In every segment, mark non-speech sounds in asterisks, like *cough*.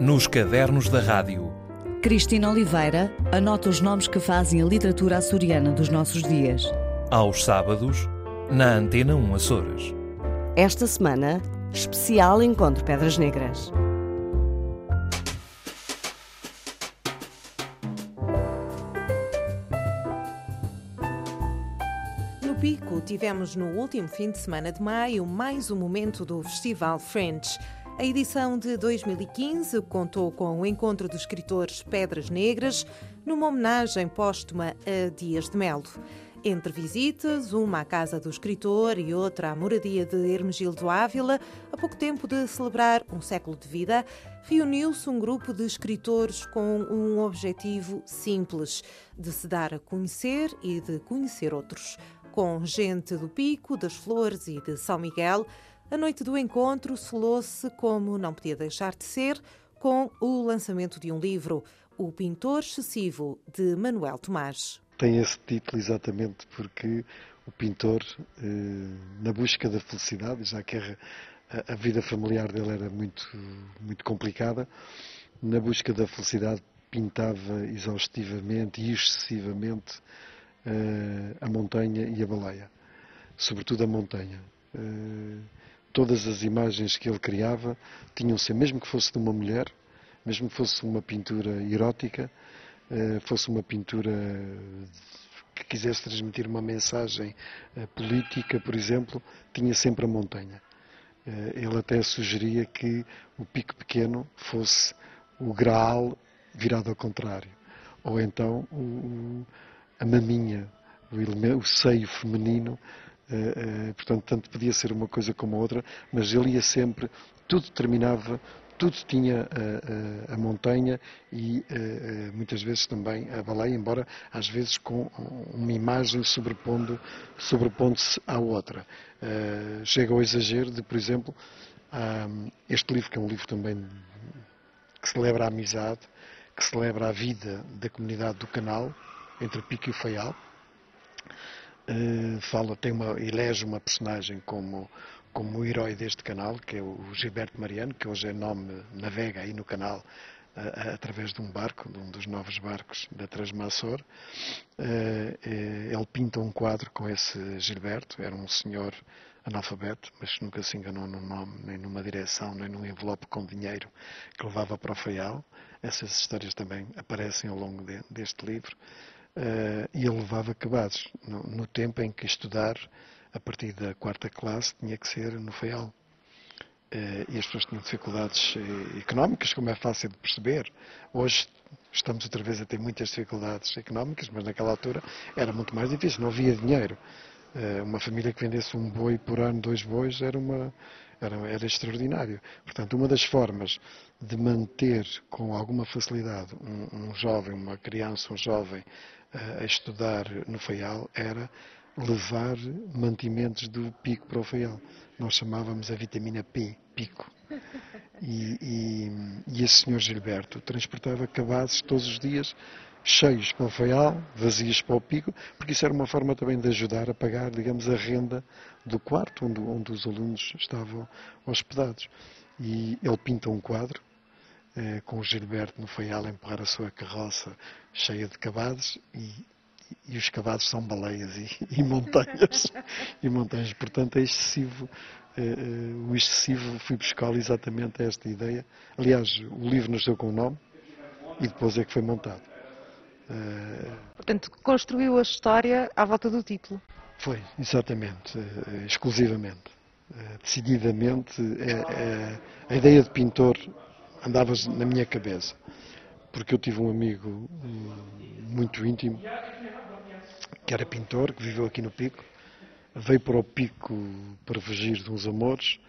Nos cadernos da rádio. Cristina Oliveira anota os nomes que fazem a literatura açoriana dos nossos dias. Aos sábados, na Antena 1 Açores. Esta semana, especial Encontro Pedras Negras. No Pico, tivemos no último fim de semana de maio mais um momento do Festival French. A edição de 2015 contou com o encontro dos escritores Pedras Negras, numa homenagem póstuma a Dias de Melo. Entre visitas, uma à casa do escritor e outra à moradia de Hermegildo Ávila, a pouco tempo de celebrar um século de vida, reuniu-se um grupo de escritores com um objetivo simples: de se dar a conhecer e de conhecer outros. Com gente do Pico, das Flores e de São Miguel, a noite do encontro selou-se, como não podia deixar de ser, com o lançamento de um livro, O Pintor Excessivo, de Manuel Tomás. Tem esse título exatamente porque o pintor, eh, na busca da felicidade, já que a, vida familiar dele era muito, muito complicada, na busca da felicidade pintava exaustivamente e excessivamente uh, a montanha e a baleia, sobretudo a montanha. Todas as imagens que ele criava tinham ser, mesmo que fosse de uma mulher, mesmo que fosse uma pintura erótica, uh, fosse uma pintura que quisesse transmitir uma mensagem política, por exemplo, tinha sempre a montanha. Ele até sugeria que o pico pequeno fosse o graal virado ao contrário, ou então o, a maminha, o, elemento, o seio feminino. Uh, uh, portanto, tanto podia ser uma coisa como a outra, mas ele ia sempre, tudo terminava, tudo tinha uh, a montanha e muitas vezes também a baleia, embora às vezes com uma imagem sobrepondo, sobrepondo-se à outra. chega ao exagero de, por exemplo, este livro, que é um livro também que celebra a amizade, que celebra a vida da comunidade do canal, entre Pico e Faial. Uh, fala, tem uma, elege uma personagem como, como o herói deste canal, que é o Gilberto Mariano, que hoje é nome, navega aí no canal através de um barco, de um dos novos barcos da Transmassor. Uh, ele pinta um quadro com esse Gilberto, era um senhor analfabeto, mas nunca se enganou num nome, nem numa direção, nem num envelope com dinheiro que levava para o Faial. Essas histórias também aparecem ao longo de, deste livro e ele levava acabados no, no, tempo em que estudar a partir da quarta classe tinha que ser no FEAL. Uh, e as pessoas tinham dificuldades uh, económicas, como é fácil de perceber. Hoje estamos outra vez a ter muitas dificuldades económicas, mas naquela altura era muito mais difícil, não havia dinheiro. Uma família que vendesse um boi por ano, dois bois, era, uma, era, era extraordinário. Portanto, uma das formas de manter com alguma facilidade um, um jovem, uma criança, um jovem a estudar no Faial era levar mantimentos do pico para o Faial. Nós chamávamos a vitamina P, pico. E, e, e esse senhor Gilberto transportava cabazes todos os dias, cheios para o Faial, vazios para o pico, porque isso era uma forma também de ajudar a pagar, digamos, a renda do quarto onde, onde os alunos estavam hospedados. E ele pinta um quadro eh, com o Gilberto no Faial a empurrar a sua carroça cheia de cavados e, e os cavados são baleias e, e *laughs* montanhas. e montanhas. Portanto, é excessivo. Uh, o excessivo fui buscar exatamente a esta ideia. Aliás, o livro nasceu com o nome e depois é que foi montado. Uh, Portanto, construiu a história à volta do título. Foi, exatamente, exclusivamente. decididamente, é, a ideia de pintor andava na minha cabeça. Porque eu tive um amigo hum, muito íntimo, que era pintor, que viveu aqui no Pico, veio para o Pico para fugir de uns amores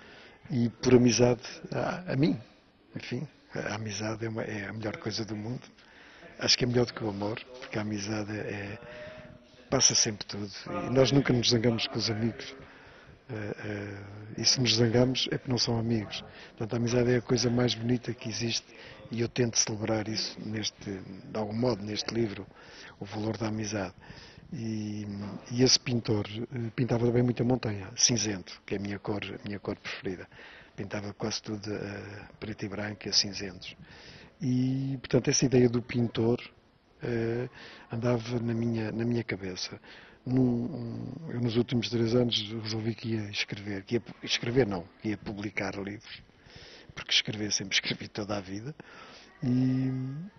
e por amizade a, a mim. Enfim, a amizade é, uma, é, a melhor coisa do mundo. Acho que é melhor do que o amor, porque a amizade é, passa sempre tudo. E nós nunca nos zangamos com os amigos. Uh, uh, e se nos zangamos é porque não são amigos. Portanto, a amizade é a coisa mais bonita que existe e eu tento celebrar isso neste, de algum modo neste livro, o valor da amizade. E, e esse pintor uh, pintava também muita montanha, cinzento, que é a minha cor, a minha cor preferida. pintava quase tudo a preto e branco e cinzentos. E, portanto, essa ideia do pintor uh, andava na minha, na minha cabeça. Num, eu, nos últimos três anos, resolvi que ia escrever, que ia escrever não, que ia publicar livros, porque escrever sempre *laughs* escrevi toda a vida. E,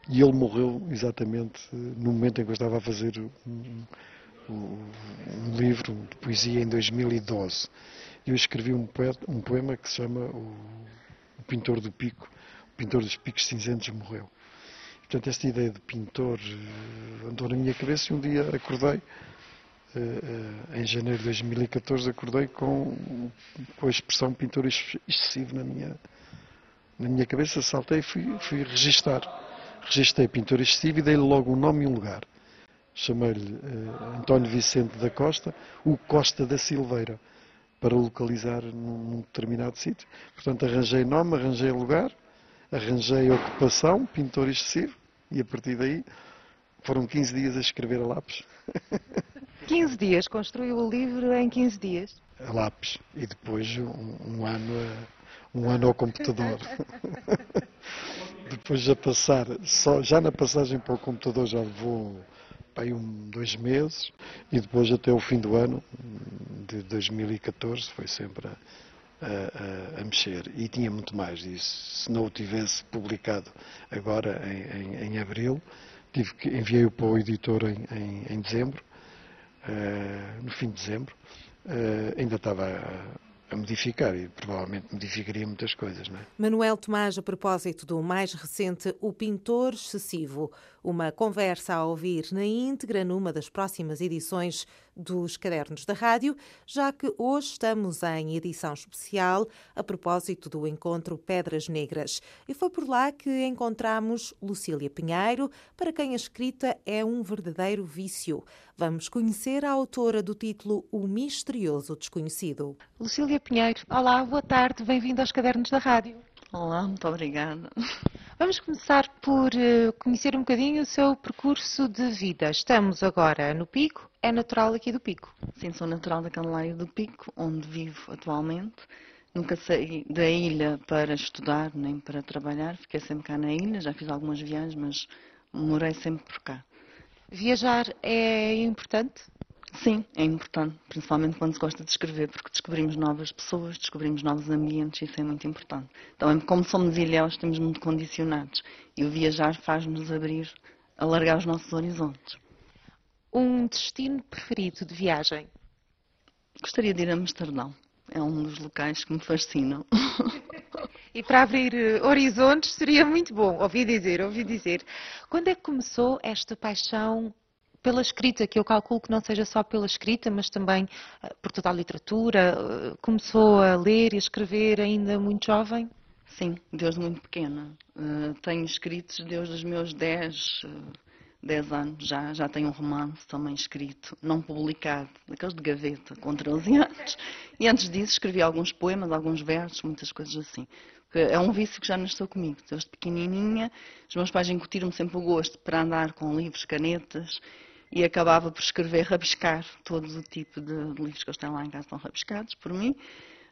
e, ele morreu exatamente no momento em que eu estava a fazer um, um, um livro de poesia em 2012. Eu escrevi um poema, um poema que se chama o, o Pintor do Pico, o Pintor dos Picos Cinzentos morreu. Portanto, esta ideia de pintor uh, andou na minha cabeça e um dia acordei, em janeiro de 2014, acordei com, com a expressão pintor excessivo na minha, na minha cabeça, saltei e fui, fui registar. Registrei pintor excessivo e dei-lhe logo um nome e um lugar. Chamei-lhe António Vicente da Costa, o Costa da Silveira, para localizar num determinado sítio. Portanto, arranjei nome, arranjei lugar, arranjei ocupação, pintor excessivo, e a partir daí foram 15 dias a escrever a lápis. *laughs* 15 dias? Construiu o livro em 15 dias? A lápis. E depois um, um ano, a, um ano ao computador. *laughs* depois já passar, só, já na passagem para o computador já levou aí um, dois meses e depois até o fim do ano de 2014 foi sempre a, a, a, mexer. E tinha muito mais disso. Se não o tivesse publicado agora, em, em, em abril, tive que, enviei-o para o editor em, em, em dezembro, no fim de dezembro. Uh, ainda estava a, modificar e provavelmente modificaria muitas coisas. Não é? Manuel Tomás, a propósito do mais recente O Pintor Excessivo, uma conversa a ouvir na íntegra numa das próximas edições dos Cadernos da Rádio, já que hoje estamos em edição especial a propósito do encontro Pedras Negras. E foi por lá que encontramos Lucília Pinheiro, para quem a escrita é um verdadeiro vício. Vamos conhecer a autora do título O Misterioso Desconhecido. Lucília Pinheiro, olá, boa tarde, bem-vinda aos Cadernos da Rádio. Olá, muito obrigada. Vamos começar por uh, conhecer um bocadinho o seu percurso de vida. Estamos agora no Pico, é natural aqui do Pico? Sim, sou natural da Candelária do Pico, onde vivo atualmente. Nunca saí da ilha para estudar nem para trabalhar, fiquei sempre cá na ilha, já fiz algumas viagens, mas morei sempre por cá. Viajar é importante? Sim, é importante, principalmente quando se gosta de escrever, porque descobrimos novas pessoas, descobrimos novos ambientes, isso é muito importante. Então, como somos ilhéus, estamos muito condicionados e o viajar faz-nos abrir, alargar os nossos horizontes. Um destino preferido de viagem? Gostaria de ir a Amsterdão. É um dos locais que me fascinam. *laughs* E para abrir eh, horizontes seria muito bom. Ouvi dizer, ouvi dizer. Quando é que começou esta paixão pela escrita, que eu calculo que não seja só pela escrita, mas também uh, por toda a literatura. Uh, começou a ler e a escrever ainda muito jovem? Sim, desde muito pequena. Uh, tenho escritos desde os meus 10, 10 anos. Já, já tenho um romance também escrito, não publicado, daqueles de gaveta, com 13 *laughs* anos. E antes disso escrevi alguns poemas, alguns versos, muitas coisas assim. É um vício que já nasceu comigo. Desde pequenininha, os meus pais incutiram-me sempre o gosto para andar com livros, canetas e acabava por escrever, rabiscar todo o tipo de livros que eu tenho lá em casa estão rabiscados por mim,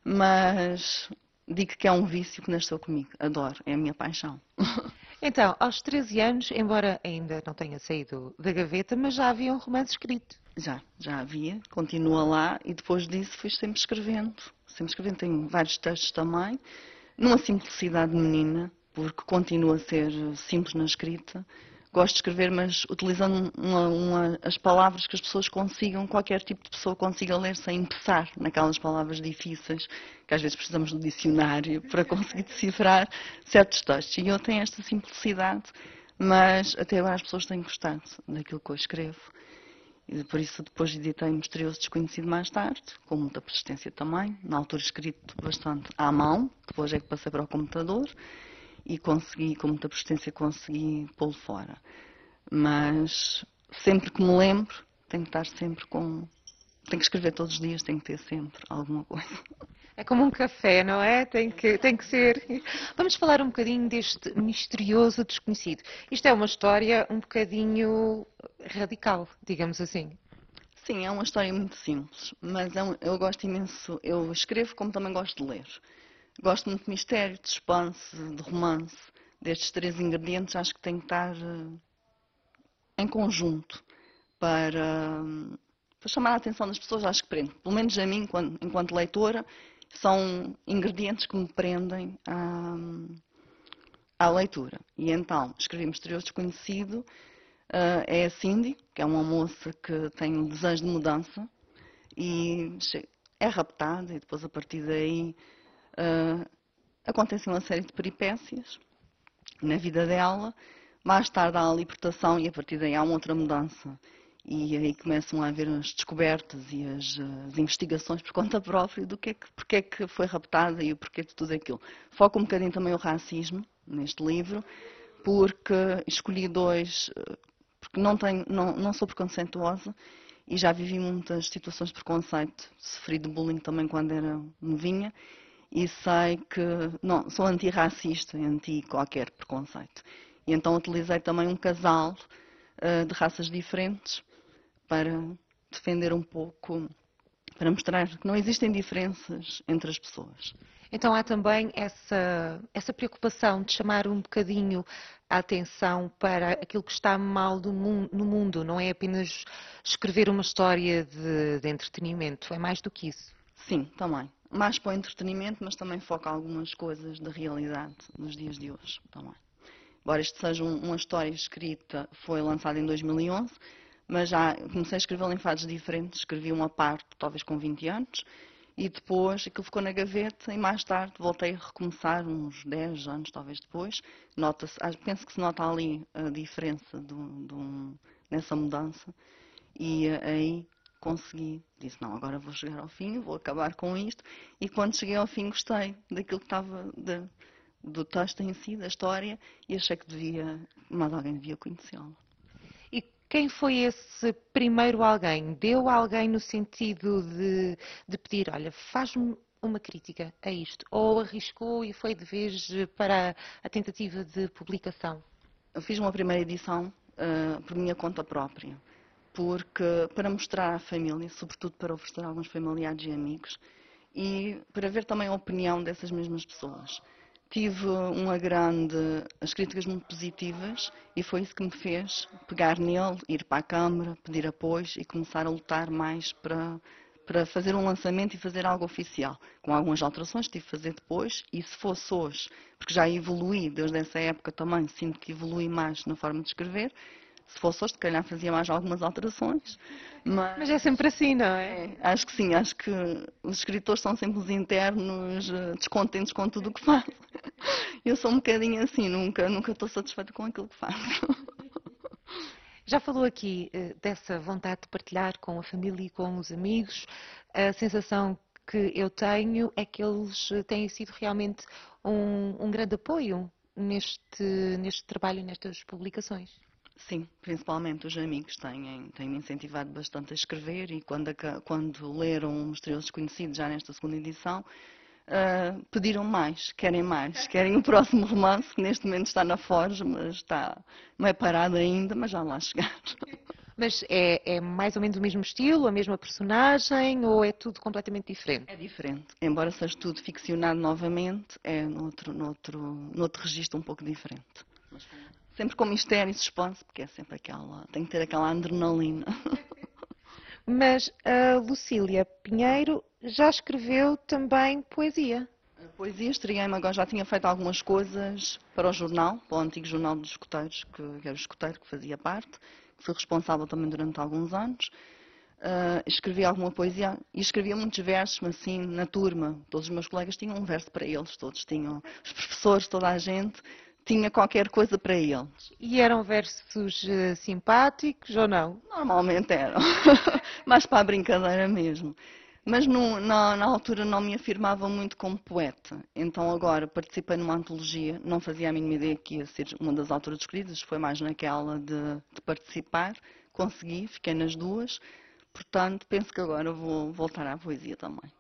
mas digo que é um vício que nasceu comigo, adoro, é a minha paixão. *laughs* Então, aos 13 anos, embora ainda não tenha saído da gaveta, mas já havia um romance escrito. Já, já havia, continua lá e depois disso fui sempre escrevendo, sempre escrevendo, tenho vários textos também, numa simplicidade menina, porque continua a ser simples na escrita, gosto de escrever, mas utilizando uma, uma, as palavras que as pessoas consigam, qualquer tipo de pessoa consiga ler sem empezar naquelas palavras difíceis, que às vezes precisamos do dicionário *laughs* para conseguir decifrar certos textos. E eu tenho esta simplicidade, mas até agora as pessoas têm gostado daquilo que eu escrevo. E por isso depois editei Misterioso Desconhecido mais tarde, com muita persistência também, na altura escrito bastante à mão, depois é que passei para o computador e consegui, com muita persistência, consegui pô-lo fora. Mas sempre que me lembro, tenho que estar sempre com. Tenho que escrever todos os dias, tenho que ter sempre alguma coisa. É como um café, não é? Tem que, tem que ser. Vamos falar um bocadinho deste misterioso desconhecido. Isto é uma história um bocadinho radical, digamos assim. Sim, é uma história muito simples, mas é eu gosto imenso. Eu escrevo como também gosto de ler Gosto muito de mistério, de suspense, de romance. Destes três ingredientes acho que tem que estar uh, em conjunto para, para, chamar a atenção das pessoas. Acho que prende. Pelo menos a mim, enquanto, enquanto leitora, são ingredientes que me prendem à, à leitura. E então, escrevi Misterioso Desconhecido. Uh, é a Cindy, que é uma moça que tem um desejo de mudança e é raptada e depois a partir daí uh, acontece uma série de peripécias na vida dela. Mais tarde há a libertação e a partir daí há uma outra mudança. E aí começam a haver as descobertas e as, as investigações por conta própria do que é que, porque é que foi raptada e o porquê de tudo aquilo. Foca um bocadinho também o racismo neste livro, porque escolhi dois, porque não, tenho, não, não sou preconceituosa e já vivi muitas situações de preconceito, sofri de bullying também quando era novinha e sei que não, sou antirracista, anti qualquer preconceito. E então utilizei também um casal uh, de raças diferentes para defender um pouco, para mostrar que não existem diferenças entre as pessoas. Então há também essa, essa preocupação de chamar um bocadinho a atenção para aquilo que está mal mundo, no mundo, não é apenas escrever uma história de, de entretenimento, é mais do que isso. Sim, também mais para o entretenimento, mas também foca algumas coisas da realidade nos dias de hoje também. Embora isto seja uma história escrita, foi lançada em 2011, mas já comecei a escrevê-la em fases diferentes. Escrevi uma parte, talvez com 20 anos, e depois aquilo ficou na gaveta e mais tarde voltei a recomeçar, uns 10 anos talvez depois. Nota penso que se nota ali a diferença do, do, nessa mudança. E eh, aí consegui. Disse, não, agora vou chegar ao fim, vou acabar com isto. E quando cheguei ao fim gostei daquilo que estava de, do texto em si, da história, e achei que devia, mais alguém devia conhecê-lo. E quem foi esse primeiro alguém? Deu alguém no sentido de, de pedir, olha, faz-me uma crítica a isto? Ou arriscou e foi de vez para a tentativa de publicação? Eu fiz uma primeira edição uh, por minha conta própria porque para mostrar à família, sobretudo para oferecer a alguns familiares e amigos, e para ver também a opinião dessas mesmas pessoas. Tive uma grande, as críticas muito positivas e foi isso que me fez pegar nele, ir para a Câmara, pedir apoio e começar a lutar mais para, para fazer um lançamento e fazer algo oficial. Com algumas alterações que tive que fazer depois e se fosse hoje, porque já evolui desde essa época também, sinto que evolui mais na forma de escrever, se fosse hoje, se calhar fazia mais algumas alterações. Mas, mas é sempre assim, não é? é? Acho que sim, acho que os escritores são sempre os internos eh, descontentes com tudo o que fazem. *laughs* Eu sou um bocadinho assim, nunca, nunca estou satisfeita com aquilo que faço. *laughs* Já falou aqui uh, dessa vontade de partilhar com a família e com os amigos. A sensação que eu tenho é que eles eh, têm sido realmente um, um grande apoio neste, neste trabalho, nestas publicações. Sim, principalmente os amigos têm, têm me incentivado bastante a escrever e quando, quando leram o Misterioso Desconhecido, já nesta segunda edição, uh, pediram mais, querem mais, querem o próximo romance, que neste momento está na Forja, mas está, não é parado ainda, mas já lá chegar. Mas é, é, mais ou menos o mesmo estilo, a mesma personagem ou é tudo completamente diferente? É diferente. Embora seja tudo ficcionado novamente, é noutro, noutro, noutro registro um pouco diferente. Mas sempre com mistério e suspense, porque é sempre aquela. tem que ter aquela adrenalina. *laughs* Mas a Lucília Pinheiro já escreveu também poesia. A poesia estreiei-me agora, já tinha feito algumas coisas para o jornal, para o antigo jornal dos escuteiros, que, que era o escuteiro que fazia parte, que fui responsável também durante alguns anos. Uh, escrevi alguma poesia e escrevia muitos versos, mas assim, na turma. Todos os meus colegas tinham um verso para eles, todos tinham, os professores, toda a gente tinha qualquer coisa para eles. E eram versos uh, simpáticos ou não? Normalmente eram, *laughs* mais para a brincadeira mesmo. Mas no, na, na, altura não me afirmava muito como poeta. Então agora participei numa antologia, não fazia a mínima ideia que ia ser uma das autoras escritas, foi mais naquela de, de participar. Consegui, fiquei nas duas. Portanto, penso que agora vou voltar à poesia também.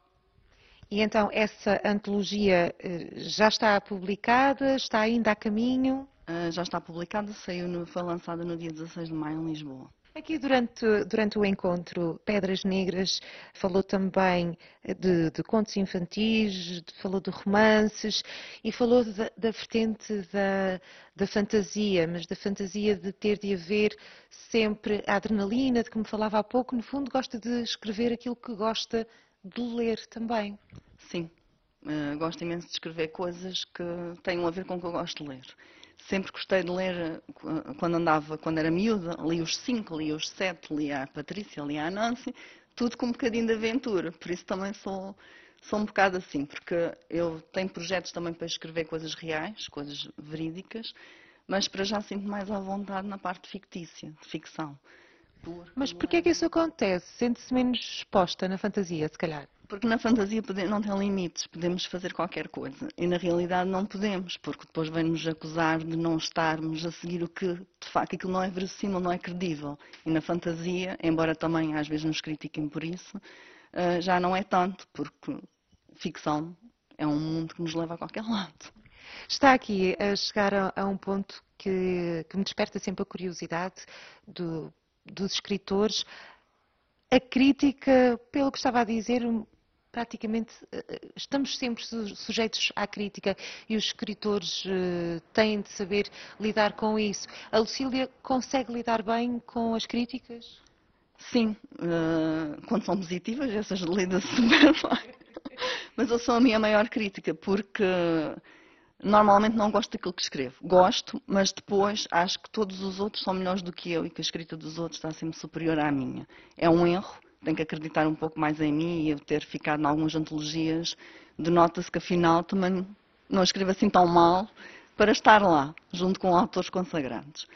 E então essa antologia eh, já está publicada, está ainda a caminho? Uh, já está publicada, saiu no, foi lançada no dia 16 de maio em Lisboa. Aqui durante, durante o encontro, Pedras Negras falou também de, de contos infantis, falou de romances e falou da, da vertente da, da, fantasia, mas da fantasia de ter de haver sempre a adrenalina, de que me falava há pouco. No fundo, gosta de escrever aquilo que gosta de ler também. Sim, uh, gosto imenso de escrever coisas que tenham a ver com o que eu gosto de ler. Sempre gostei de ler eh, quando andava, quando era miúda, li os cinco, li os sete, li a Patrícia, li a Nancy, tudo com um bocadinho de aventura. Por isso também sou, sou um bocado assim, porque eu tenho projetos também para escrever coisas reais, coisas verídicas, mas para já sinto mais à vontade na parte fictícia, de ficção. Mas porquê é que isso acontece? Sente-se menos exposta na fantasia, se calhar? Porque na fantasia não tem limites, podemos fazer qualquer coisa. E na realidade não podemos, porque depois vem-nos acusar de não estarmos a seguir o que, de facto, aquilo não é verossímil, não é credível. E na fantasia, embora também às vezes nos critiquem por isso, eh, já não é tanto, porque ficção é um mundo que nos leva a qualquer lado. Está aqui a chegar a, a um ponto que, que, me desperta sempre a curiosidade do, dos escritores. A crítica, pelo que estava a dizer, praticamente eh, eh, estamos sempre sujeitos à crítica e os escritores uh, têm de saber lidar com isso. A Lucília consegue lidar bem com as críticas? Sim, quando são positivas, essas lidas *laughs* super bem. Mas eu sou a minha maior crítica, porque normalmente não gosto daquilo que escrevo. Gosto, mas depois acho que todos os outros são melhores do que eu e que a escrita dos outros está sempre superior à minha. É um erro tenho que acreditar um pouco mais em mim e eu ter ficado em algumas antologias, denota-se que afinal também não escrevo assim tão mal para estar lá, junto com autores consagrados.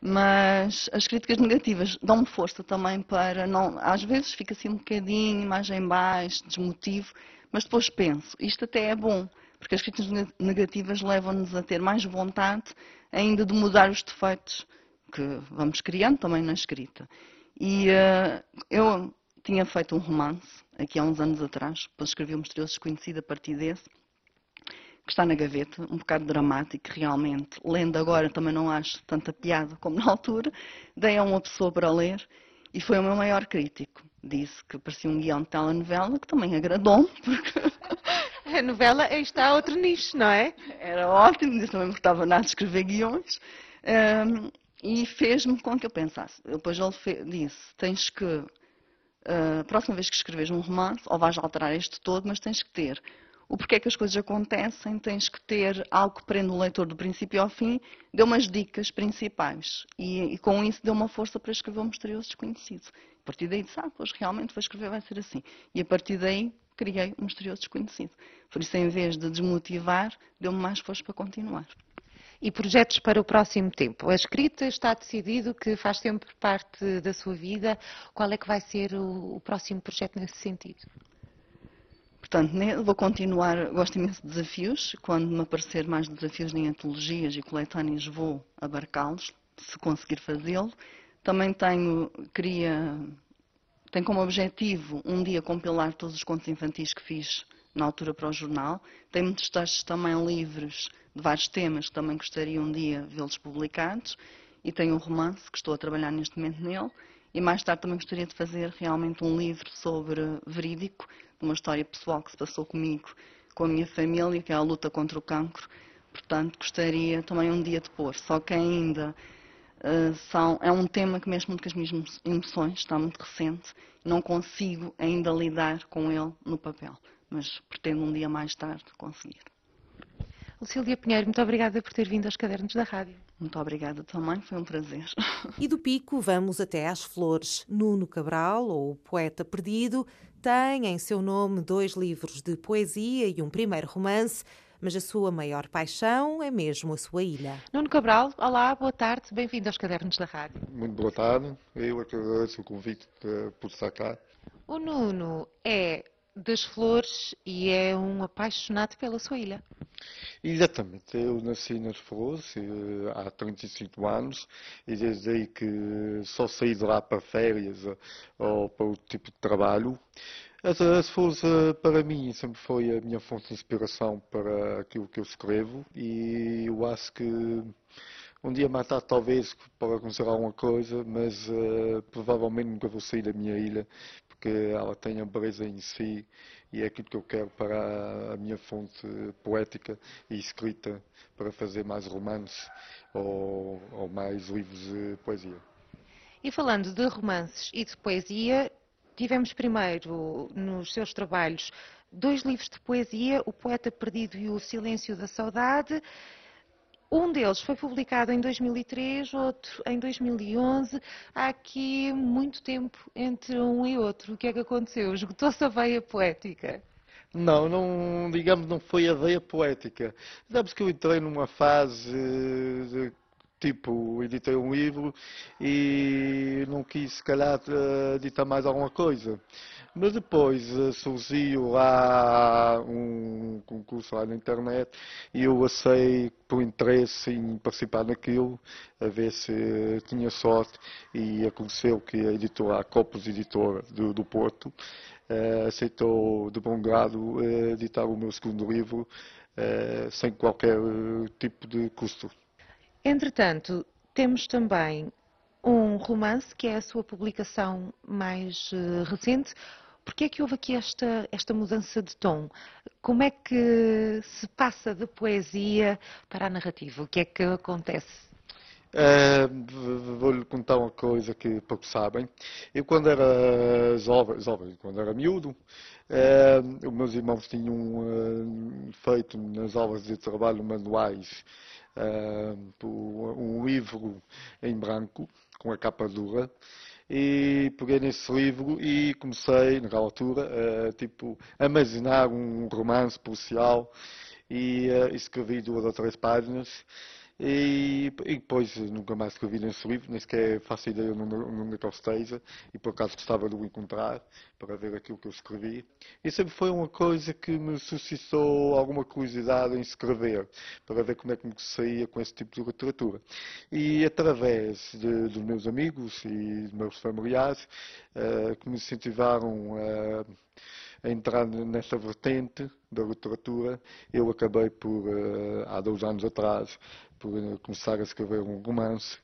Mas as críticas negativas dão-me força também para não. Às vezes fica assim um bocadinho, imagem baixa, desmotivo, mas depois penso, isto até é bom, porque as críticas negativas levam-nos a ter mais vontade ainda de mudar os defeitos que vamos criando também na escrita. E uh, eu tinha feito um romance, aqui há uns anos atrás, depois escrevi o Misterioso Desconhecido a partir desse, que está na gaveta, um bocado dramático, realmente. Lendo agora também não acho tanta piada como na altura. Dei a uma pessoa para ler e foi o meu maior crítico. Disse que parecia um guião de telenovela, que também agradou-me, porque... A novela está a outro nicho, não é? Era ótimo, não me importava nada de escrever guiões. Um, e fez-me com que eu pensasse. Depois ele disse: tens que, uh, a próxima vez que escreves um romance, ou vais alterar este todo, mas tens que ter o porquê que as coisas acontecem, tens que ter algo que prenda o leitor do princípio ao fim, deu umas dicas principais. E, e com isso deu uma força para escrever o Misterioso Desconhecido. A partir daí disse, ah, pois realmente vou escrever, vai ser assim. E a partir daí criei um Misterioso Desconhecido. Por isso, em vez de desmotivar, deu-me mais força para continuar e projetos para o próximo tempo. A escrita está decidido que faz sempre parte da sua vida. Qual é que vai ser o, o próximo projeto nesse sentido? Portanto, vou continuar, gosto imenso de desafios. Quando me aparecer mais desafios em antologias e coletâneas, vou abarcá-los, se conseguir fazê-lo. Também tenho, queria, tenho como objetivo um dia compilar todos os contos infantis que fiz na altura para o jornal. Tenho muitos textos também livres de vários temas que também gostaria um dia vê-los publicados. E tenho um romance que estou a trabalhar neste momento nele. E mais tarde também gostaria de fazer realmente um livro sobre verídico, de uma história pessoal que se passou comigo, com a minha família, que é a luta contra o cancro. Portanto, gostaria também um dia de pôr. Só que ainda uh, são, é um tema que mexe muito com as minhas emoções, está muito recente. Não consigo ainda lidar com ele no papel, mas pretendo um dia mais tarde conseguir. Lucília Pinheiro, muito obrigada por ter vindo aos Cadernos da Rádio. Muito obrigada também, foi um prazer. *laughs* E do Pico vamos até às Flores. Nuno Cabral, ou Poeta Perdido, tem em seu nome dois livros de poesia e um primeiro romance, mas a sua maior paixão é mesmo a sua ilha. Nuno Cabral, olá, boa tarde, bem-vindo aos Cadernos da Rádio. Muito boa tarde, eu agradeço o convite por estar cá. O Nuno é das flores e é um apaixonado pela sua ilha. Exatamente, eu nasci nas Flores eh, há 35 anos e desde aí que só saí de lá para férias eh, ou para outro tipo de trabalho. As, as eh, para mim sempre foi a minha fonte de inspiração para aquilo que eu escrevo e eu acho que Um dia mais tarde talvez para acontecer alguma coisa, mas uh, provavelmente nunca vou sair da minha ilha, porque ela tem a beleza em si e é aquilo que eu quero para a minha fonte poética e escrita para fazer mais romances ou, ou mais livros de poesia. E falando de romances e de poesia, tivemos primeiro nos seus trabalhos dois livros de poesia, O Poeta Perdido e O Silêncio da Saudade. Um deles foi publicado em 2003, outro em 2011. Há aqui muito tempo entre um e outro. O que é que aconteceu? Esgotou-se a veia poética? Não, não, digamos, não foi a veia poética. Digamos que eu entrei numa fase tipo, editei um livro e não quis, se calhar, editar mais alguma coisa. Mas depois uh, surgiu lá um concurso lá na internet e eu achei por interesse em participar naquilo, a ver se tinha sorte e aconteceu que a editora, a Copos Editora do, do Porto, uh, aceitou de bom grado uh, editar o meu segundo livro sem qualquer tipo de custo. Entretanto, temos também um romance que é a sua publicação mais recente, Porquê é que houve aqui esta, esta mudança de tom? Como é que se passa de poesia para a narrativa? O que é que acontece? Uh, Vou-lhe contar uma coisa que poucos sabem. Eu, quando era jovem, jovem quando era miúdo, uh, os meus irmãos tinham uh, feito nas aulas de trabalho manuais um livro em branco, com a capa dura, e peguei nesse livro e comecei, naquela altura, a tipo, imaginar um romance policial e uh, escrevi duas ou três páginas e, e, depois nunca mais escrevi nesse livro, nem sequer faço ideia onde é que ele esteja, e por acaso gostava de o encontrar para ver aquilo que eu escrevi. E sempre foi uma coisa que me suscitou alguma curiosidade em escrever, para ver como é que me saía com esse tipo de literatura. E através de, dos meus amigos e dos meus familiares, uh, que me incentivaram a. Uh, a entrar nessa vertente da literatura, eu acabei por, uh, há dois anos atrás, por uh, começar a escrever um romance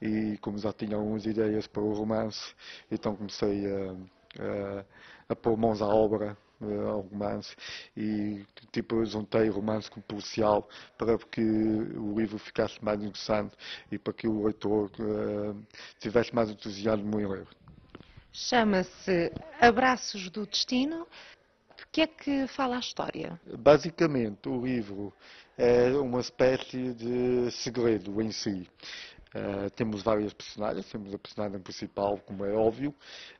e como já tinha algumas ideias para o romance, então comecei a, a, a pôr mãos à obra uh, ao romance e tipo juntei romance com policial para que o livro ficasse mais interessante e para que o leitor uh, tivesse mais entusiasmo em ler. Chama-se Abraços do Destino. De que é que fala a história? Basicamente, o livro é uma espécie de segredo em si. Uh, temos várias personagens, temos a personagem principal, como é óbvio,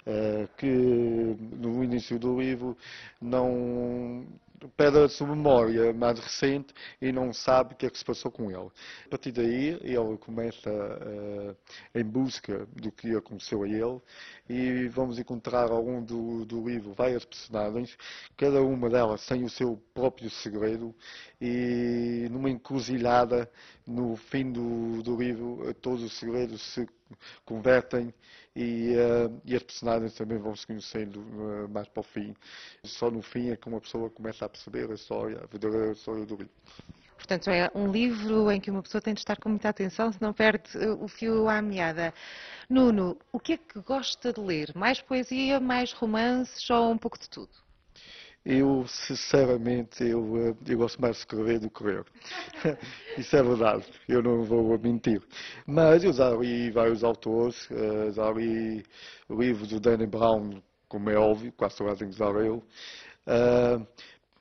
uh, que no início do livro não pede a sua memória mais recente e não sabe o que é que se passou com ele. A partir daí, ele começa uh, em busca do que aconteceu a ele e vamos encontrar ao longo do, do livro várias personagens, cada uma delas tem o seu próprio segredo e numa encruzilhada, no fim do, do livro, todos os segredos se convertem e, uh, e as personagens também vão se conhecendo uh, mais para o fim. Só no fim é que uma pessoa começa a perceber a história, a verdadeira história do livro. Portanto, é um livro em que uma pessoa tem de estar com muita atenção, senão perde eh, o fio à meada. Nuno, o que é que gosta de ler? Mais poesia, mais romances ou um pouco de tudo? Eu, sinceramente, eu, eh, eu gosto mais de escrever do que ler. *laughs* Isso é verdade, eu não vou mentir. Mas eu já li vários autores, eh, já li livros do Danny Brown, como é óbvio, quase toda a gente já leu. Uh,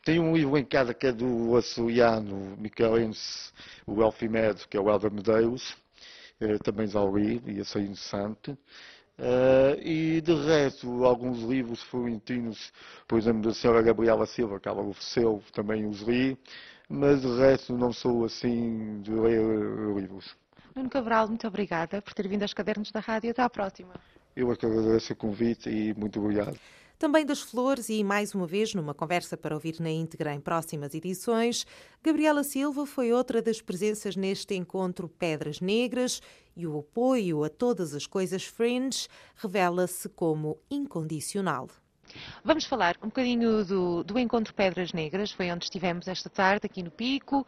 tenho um livro em casa que é do açoriano micaelense, o Elfimed, que é o Elder Medeiros. Também já li e achei interessante. Uh, e de resto, alguns livros florentinos, por exemplo, da senhora Gabriela Silva, que ela ofereceu, também os li, mas de resto não sou assim de ler livros. Nuno Cabral, muito obrigada por ter vindo aos Cadernos da Rádio. Até à próxima. Eu agradeço o convite e muito obrigado. Também das flores e, mais uma vez, numa conversa para ouvir na íntegra em próximas edições, Gabriela Silva foi outra das presenças neste encontro Pedras Negras e o apoio a todas as coisas fringe revela-se como incondicional. Vamos falar um bocadinho do, do Encontro Pedras Negras, foi onde estivemos esta tarde, aqui no Pico.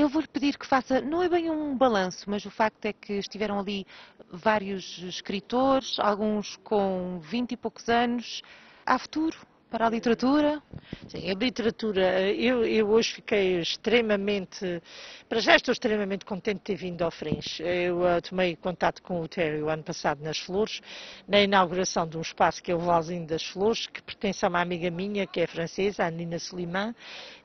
Eu vou-lhe pedir que faça, não é bem um balanço, mas o facto é que estiveram ali vários escritores, alguns com 20 e poucos anos. Há futuro para a literatura? Sim, a literatura, eu, eu, hoje fiquei extremamente, para já estou extremamente contente de ter vindo ao Fringe. Eu uh, tomei contato com o Terry o ano passado nas Flores, na inauguração de um espaço que é o Valzinho das Flores, que pertence a uma amiga minha, que é francesa, a Nina Slimán.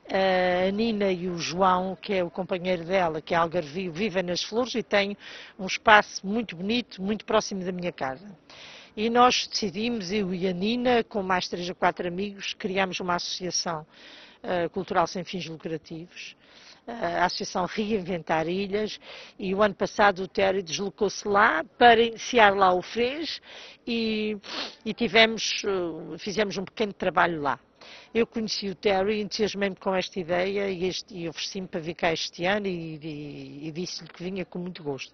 Uh, a Nina e o João, que é o companheiro dela, que é algarvio, vivem nas Flores e têm um espaço muito bonito, muito próximo da minha casa. E nós decidimos, eu e a Nina, com mais três ou quatro amigos, criamos uma associação uh, cultural sem fins lucrativos, uh, a Associação Reinventar Ilhas, e o ano passado o Terry deslocou-se lá para iniciar lá o FRES e, e tivemos, uh, fizemos um pequeno trabalho lá. Eu conheci o Terry, entusiasmei-me com esta ideia e, e ofereci-me para vir cá este ano e, e, e disse-lhe que vinha com muito gosto.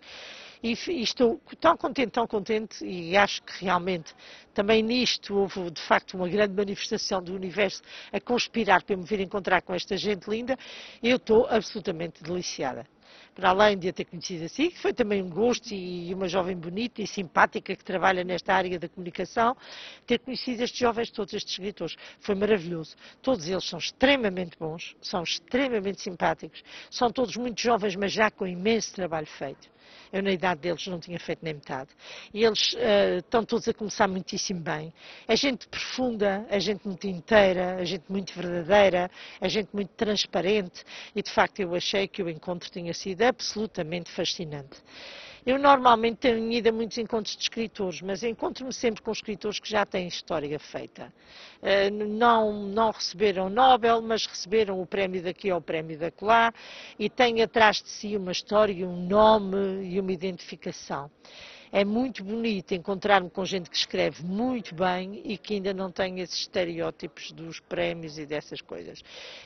E, e, estou tão contente, tão contente, e acho que realmente também nisto houve de facto uma grande manifestação do universo a conspirar para me vir encontrar com esta gente linda. Eu estou absolutamente deliciada para além de a ter conhecido assim, que foi também um gosto e uma jovem bonita e simpática que trabalha nesta área da comunicação, ter conhecido estes jovens, todos estes escritores, foi maravilhoso. Todos eles são extremamente bons, são extremamente simpáticos, são todos muito jovens, mas já com imenso trabalho feito. Eu, na idade deles, não tinha feito nem metade. E eles uh, estão todos a começar muitíssimo bem. É gente profunda, é gente muito inteira, é gente muito verdadeira, é gente muito transparente. E, de facto, eu achei que o encontro tinha sido absolutamente fascinante. Eu normalmente tenho ido a muitos encontros de escritores, mas encontro-me sempre com escritores que já têm história feita. Uh, não, não receberam Nobel, mas receberam o prémio daqui ou o prémio daquela e têm atrás de si uma história, um nome e uma identificação é muito bonito encontrar-me com gente que escreve muito bem e que ainda não tem esses estereótipos dos prémios e dessas coisas.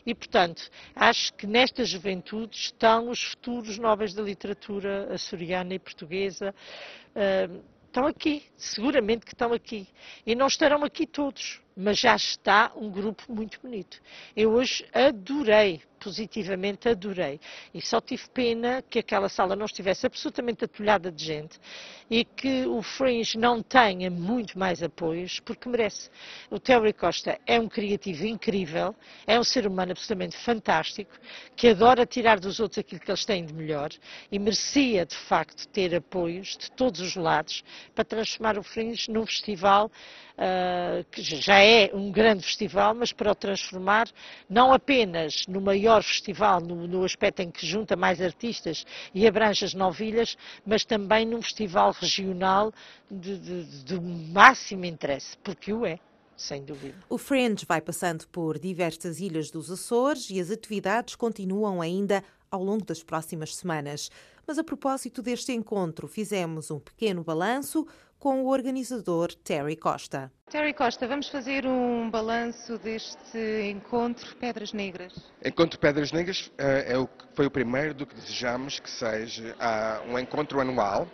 E, portanto, acho que nesta juventude estão os futuros nobres da literatura açoriana e portuguesa. Uh, estão aqui, seguramente que estão aqui. E não estarão aqui todos, mas já está um grupo muito bonito. Eu hoje adorei positivamente adorei. E só tive pena que aquela sala não estivesse absolutamente atulhada de gente e que o Fringe não tenha muito mais apoios, porque merece. O Terry Costa é um criativo incrível, é um ser humano absolutamente fantástico, que adora tirar dos outros aquilo que eles têm de melhor e merecia, de facto, ter apoios de todos os lados para transformar o Fringe num festival que já é um grande festival, mas para o transformar não apenas no maior festival, no, no aspecto em que junta mais artistas e abrange as novilhas, mas também num festival regional de, de, de máximo interesse, porque o é sem dúvida. O Fringe vai passando por diversas ilhas dos Açores e as atividades continuam ainda ao longo das próximas semanas. Mas a propósito deste encontro, fizemos um pequeno balanço com o organizador Terry Costa. Terry Costa, vamos fazer um balanço deste encontro Pedras Negras. Encontro Pedras Negras uh, é o, foi o primeiro do que desejamos que seja uh, um encontro anual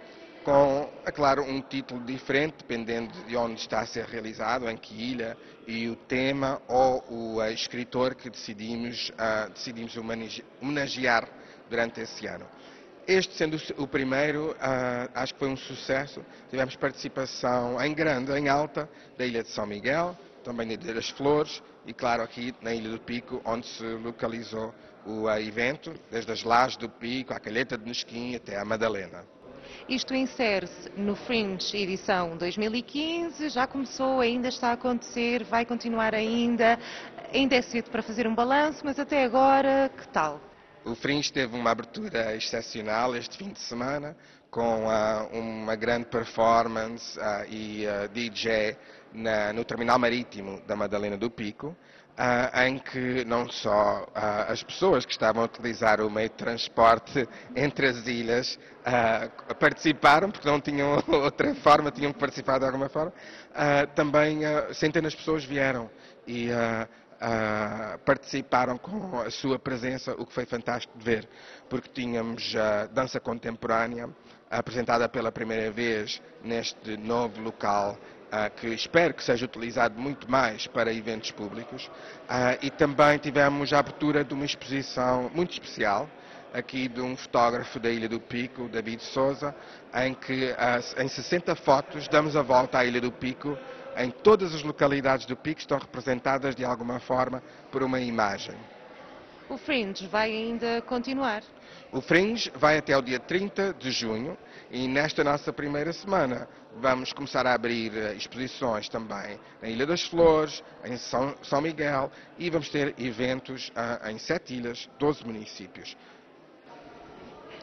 com, é claro, um título diferente, dependendo de onde está a ser realizado, em que ilha, e o tema ou o uh, escritor que decidimos, decidimos homenagear durante esse ano. Este sendo o primeiro, uh, acho que foi um sucesso. Tivemos participação em grande, em alta, da Ilha de São Miguel, também da Ilha das Flores e, claro, aqui na Ilha do Pico, onde se localizou o uh, evento, desde as Lajes do Pico, a Calheta de Nesquim até a Madalena. Isto insere-se no Fringe edição 2015, já começou, ainda está a acontecer, vai continuar ainda. Ainda é cedo para fazer um balanço, mas até agora, que tal? O Fringe teve uma abertura excepcional este fim de semana, com uh, uma grande performance uh, e uh, DJ na, no terminal marítimo da Madalena do Pico, em que não só as pessoas que estavam a utilizar o meio de transporte entre as ilhas participaram, porque não tinham *laughs* outra forma, tinham que participar de alguma forma, também centenas de pessoas vieram. E uh, participaram com a sua presença, o que foi fantástico de ver, porque tínhamos a dança contemporânea apresentada pela primeira vez neste novo local Uh, que espero que seja utilizado muito mais para eventos públicos. Uh, e também tivemos a abertura de uma exposição muito especial aqui de um fotógrafo da Ilha do Pico, David Souza, em que em 60 fotos damos a volta à Ilha do Pico, em todas as localidades do Pico estão representadas de alguma forma por uma imagem. O Fringe vai ainda continuar? O Fringe vai até o dia 30 de junho e nesta nossa primeira semana vamos começar a abrir eh, exposições também na Ilha das Flores, em São, Miguel e vamos ter eventos uh, em sete ilhas, 12 municípios.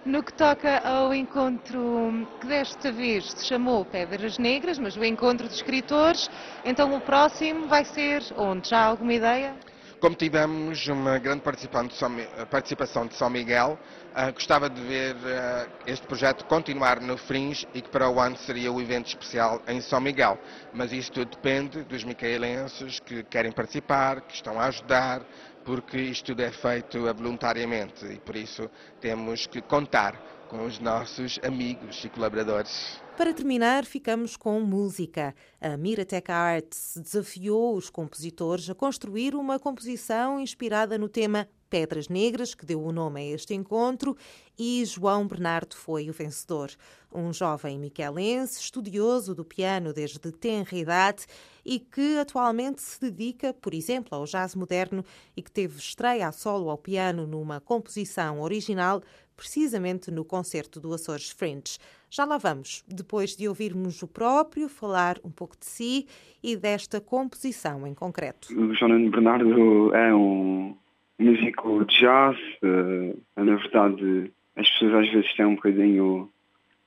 No que toca ao encontro que desta vez se chamou Pedras Negras, mas o encontro de escritores, então o próximo vai ser onde? Já há alguma ideia? Como tivemos uma grande participação de São Miguel, uh, gostava de ver uh, este projeto continuar no Fringe e que para o ano seria o evento especial em São Miguel. Mas isto depende dos micaelenses que querem participar, que estão a ajudar, porque isto é feito voluntariamente e por isso temos que contar com os nossos amigos e colaboradores. Para terminar, ficamos com música. A Miratech Arts desafiou os compositores a construir uma composição inspirada no tema Pedras Negras, que deu o nome a este encontro, e João Bernardo foi o vencedor. Um jovem miquelense, estudioso do piano desde tenra idade e que atualmente se dedica, por exemplo, ao jazz moderno e que teve estreia a solo ao piano numa composição original precisamente no concerto do Açores Fringe. Já lá vamos, depois de ouvirmos o próprio falar um pouco de si e desta composição em concreto. O Jonan Bernardo é um músico de jazz. Uh, na verdade, as pessoas às vezes têm um bocadinho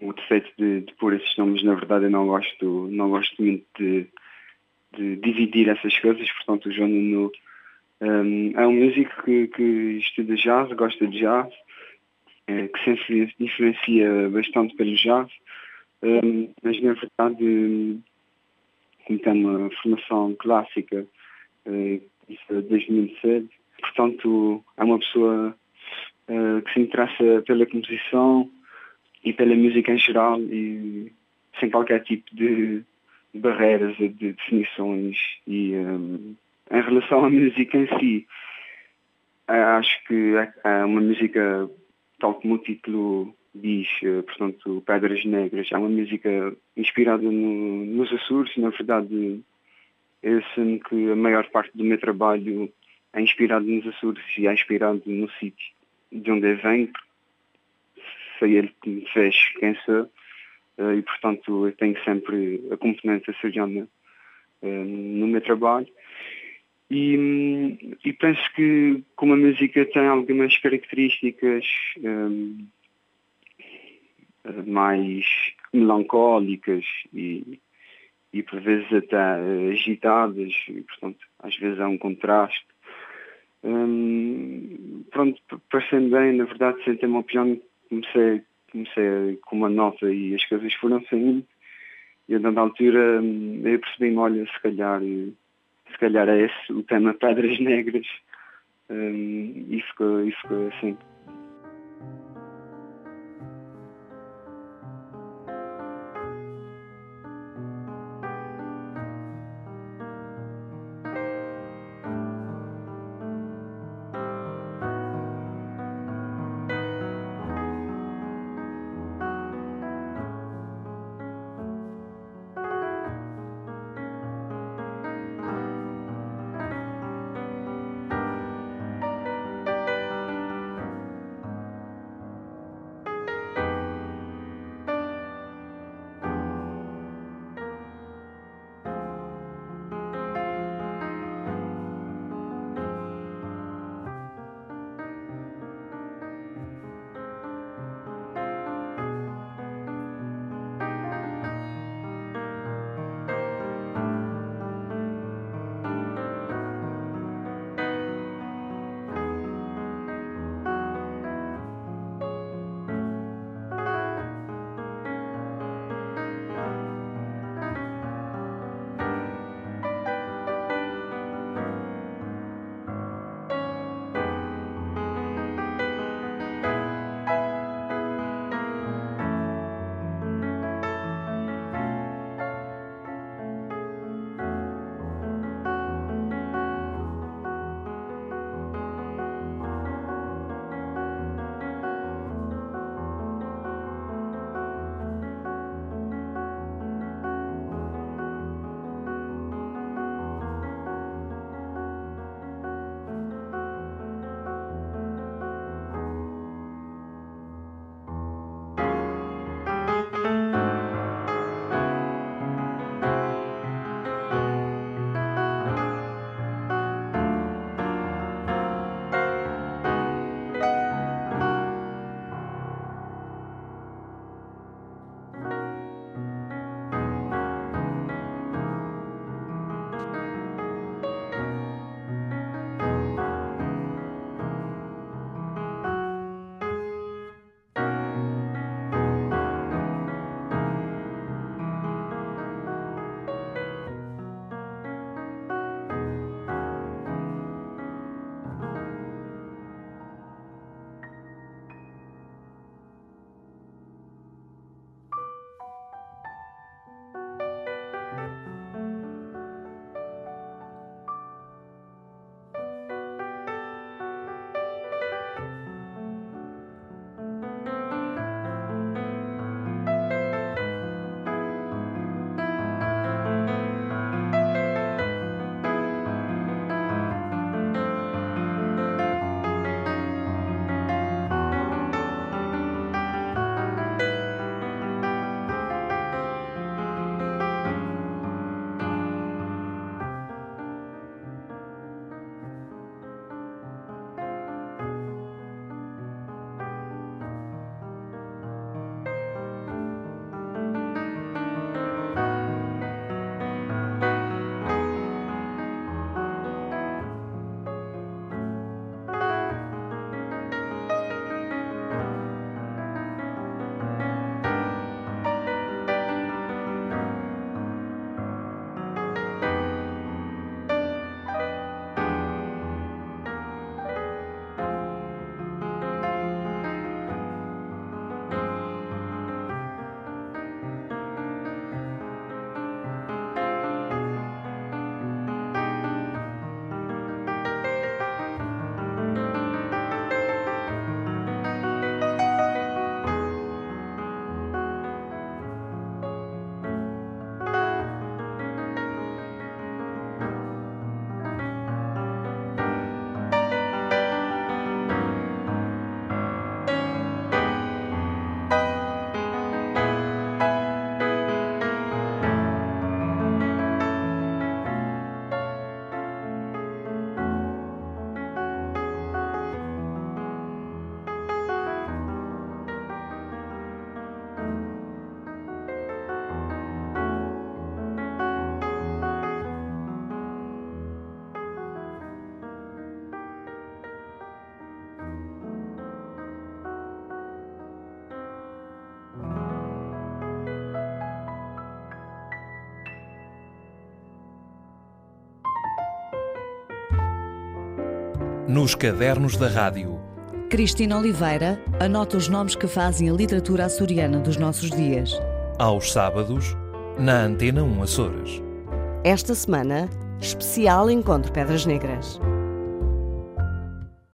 o defeito de, de pôr esses nomes. Na verdade, eu não gosto, não gosto muito de, de dividir essas coisas. Portanto, o Jonan um, é um músico que, que estuda jazz, gosta de jazz é, que se influencia bastante pelo jazz, um, mas na verdade, como tem uma formação clássica, isso é desde muito cedo, portanto é uma pessoa uh, que se interessa pela composição e pela música em geral e sem qualquer tipo de barreiras de definições e um, em relação à música em si acho que é, uma música tal como o título diz, eh, portanto, Pedras Negras. É uma música inspirada no, nos Açores, na verdade, eu assumo que a maior parte do meu trabalho é inspirado nos Açores e é inspirado no sítio de onde eu venho, foi ele que me fez quem sou, e portanto eu tenho sempre a componente açoriana eh, no meu trabalho. E, e, penso que como a música tem algumas características um, mais melancólicas e, e por vezes até agitadas, e, portanto às vezes há um contraste. Um, pronto, parecendo bem, na verdade, sentei-me ao piano, comecei, comecei com uma nota e as coisas foram saindo. E a dada altura eu percebi-me, olha, se calhar se calhar é esse o tema Pedras Negras um, e, ficou, e ficou assim. Nos cadernos da rádio. Cristina Oliveira anota os nomes que fazem a literatura açoriana dos nossos dias. Aos sábados, na Antena 1 Açores. Esta semana, especial Encontro Pedras Negras.